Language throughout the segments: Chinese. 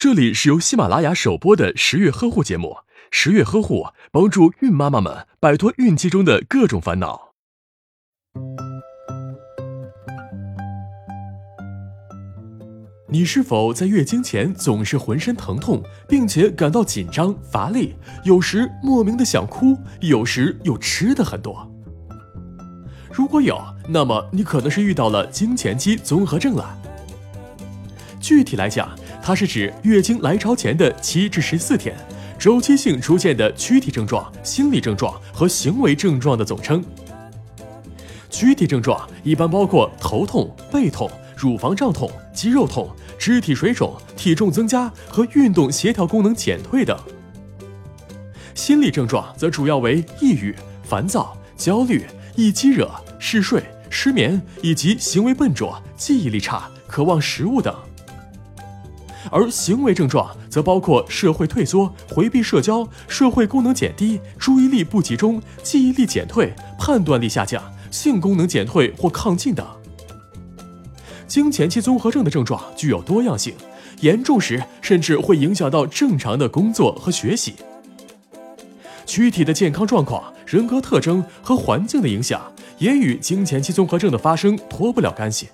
这里是由喜马拉雅首播的十月呵护节目，十月呵护帮助孕妈妈们摆脱孕期中的各种烦恼。你是否在月经前总是浑身疼痛，并且感到紧张乏力，有时莫名的想哭，有时又吃的很多？如果有，那么你可能是遇到了经前期综合症了。具体来讲，它是指月经来潮前的七至十四天，周期性出现的躯体症状、心理症状和行为症状的总称。躯体症状一般包括头痛、背痛、乳房胀痛、肌肉痛、肢体水肿、体重增加和运动协调功能减退等。心理症状则主要为抑郁、烦躁、焦虑、易激惹、嗜睡、失眠以及行为笨拙、记忆力差、渴望食物等。而行为症状则包括社会退缩、回避社交、社会功能减低、注意力不集中、记忆力减退、判断力下降、性功能减退或亢进等。经前期综合症的症状具有多样性，严重时甚至会影响到正常的工作和学习。躯体的健康状况、人格特征和环境的影响也与经前期综合症的发生脱不了干系。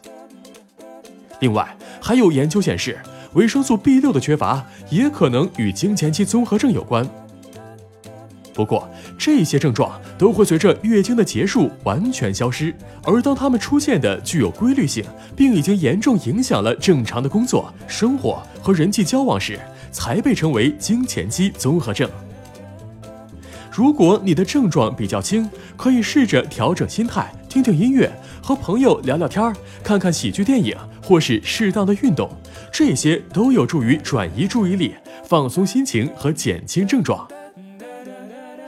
另外，还有研究显示。维生素 B 六的缺乏也可能与经前期综合症有关。不过，这些症状都会随着月经的结束完全消失，而当它们出现的具有规律性，并已经严重影响了正常的工作、生活和人际交往时，才被称为经前期综合症。如果你的症状比较轻，可以试着调整心态，听听音乐，和朋友聊聊天儿，看看喜剧电影，或是适当的运动，这些都有助于转移注意力、放松心情和减轻症状。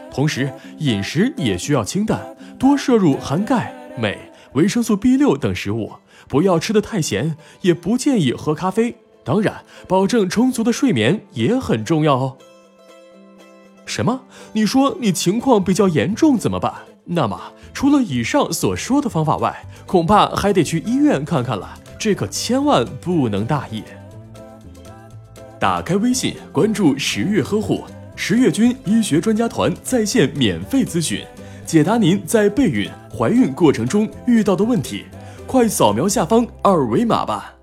同时，饮食也需要清淡，多摄入含钙、镁、维生素 B 六等食物，不要吃得太咸，也不建议喝咖啡。当然，保证充足的睡眠也很重要哦。什么？你说你情况比较严重怎么办？那么除了以上所说的方法外，恐怕还得去医院看看了。这可千万不能大意。打开微信，关注十月呵护十月军医学专家团在线免费咨询，解答您在备孕、怀孕过程中遇到的问题。快扫描下方二维码吧。